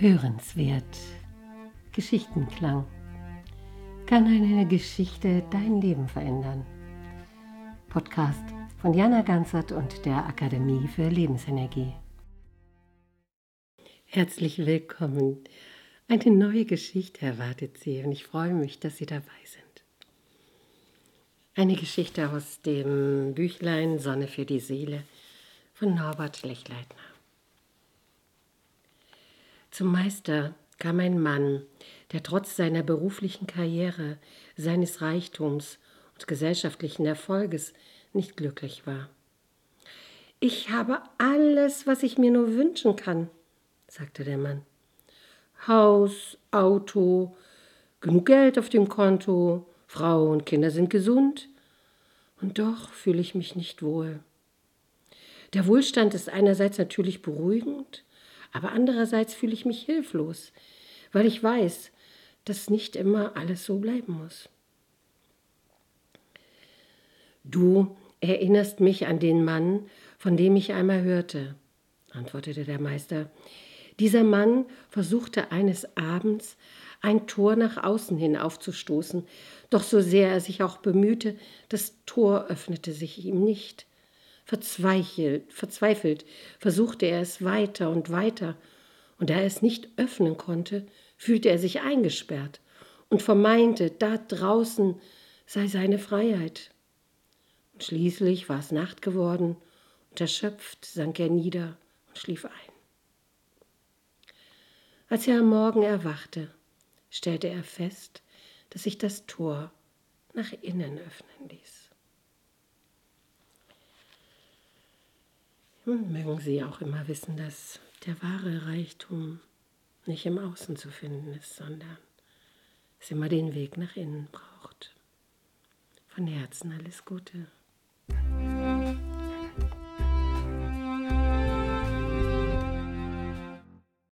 Hörenswert. Geschichtenklang. Kann eine Geschichte dein Leben verändern? Podcast von Jana Ganzert und der Akademie für Lebensenergie. Herzlich willkommen. Eine neue Geschichte erwartet Sie und ich freue mich, dass Sie dabei sind. Eine Geschichte aus dem Büchlein Sonne für die Seele von Norbert Lechleitner. Zum Meister kam ein Mann, der trotz seiner beruflichen Karriere, seines Reichtums und gesellschaftlichen Erfolges nicht glücklich war. Ich habe alles, was ich mir nur wünschen kann, sagte der Mann. Haus, Auto, genug Geld auf dem Konto, Frau und Kinder sind gesund, und doch fühle ich mich nicht wohl. Der Wohlstand ist einerseits natürlich beruhigend, aber andererseits fühle ich mich hilflos, weil ich weiß, dass nicht immer alles so bleiben muss. Du erinnerst mich an den Mann, von dem ich einmal hörte, antwortete der Meister. Dieser Mann versuchte eines Abends ein Tor nach außen hin aufzustoßen, doch so sehr er sich auch bemühte, das Tor öffnete sich ihm nicht. Verzweifelt, verzweifelt versuchte er es weiter und weiter, und da er es nicht öffnen konnte, fühlte er sich eingesperrt und vermeinte, da draußen sei seine Freiheit. Und schließlich war es Nacht geworden, und erschöpft sank er nieder und schlief ein. Als er am Morgen erwachte, stellte er fest, dass sich das Tor nach innen öffnen ließ. Und mögen Sie auch immer wissen, dass der wahre Reichtum nicht im Außen zu finden ist, sondern es immer den Weg nach innen braucht. Von Herzen alles Gute.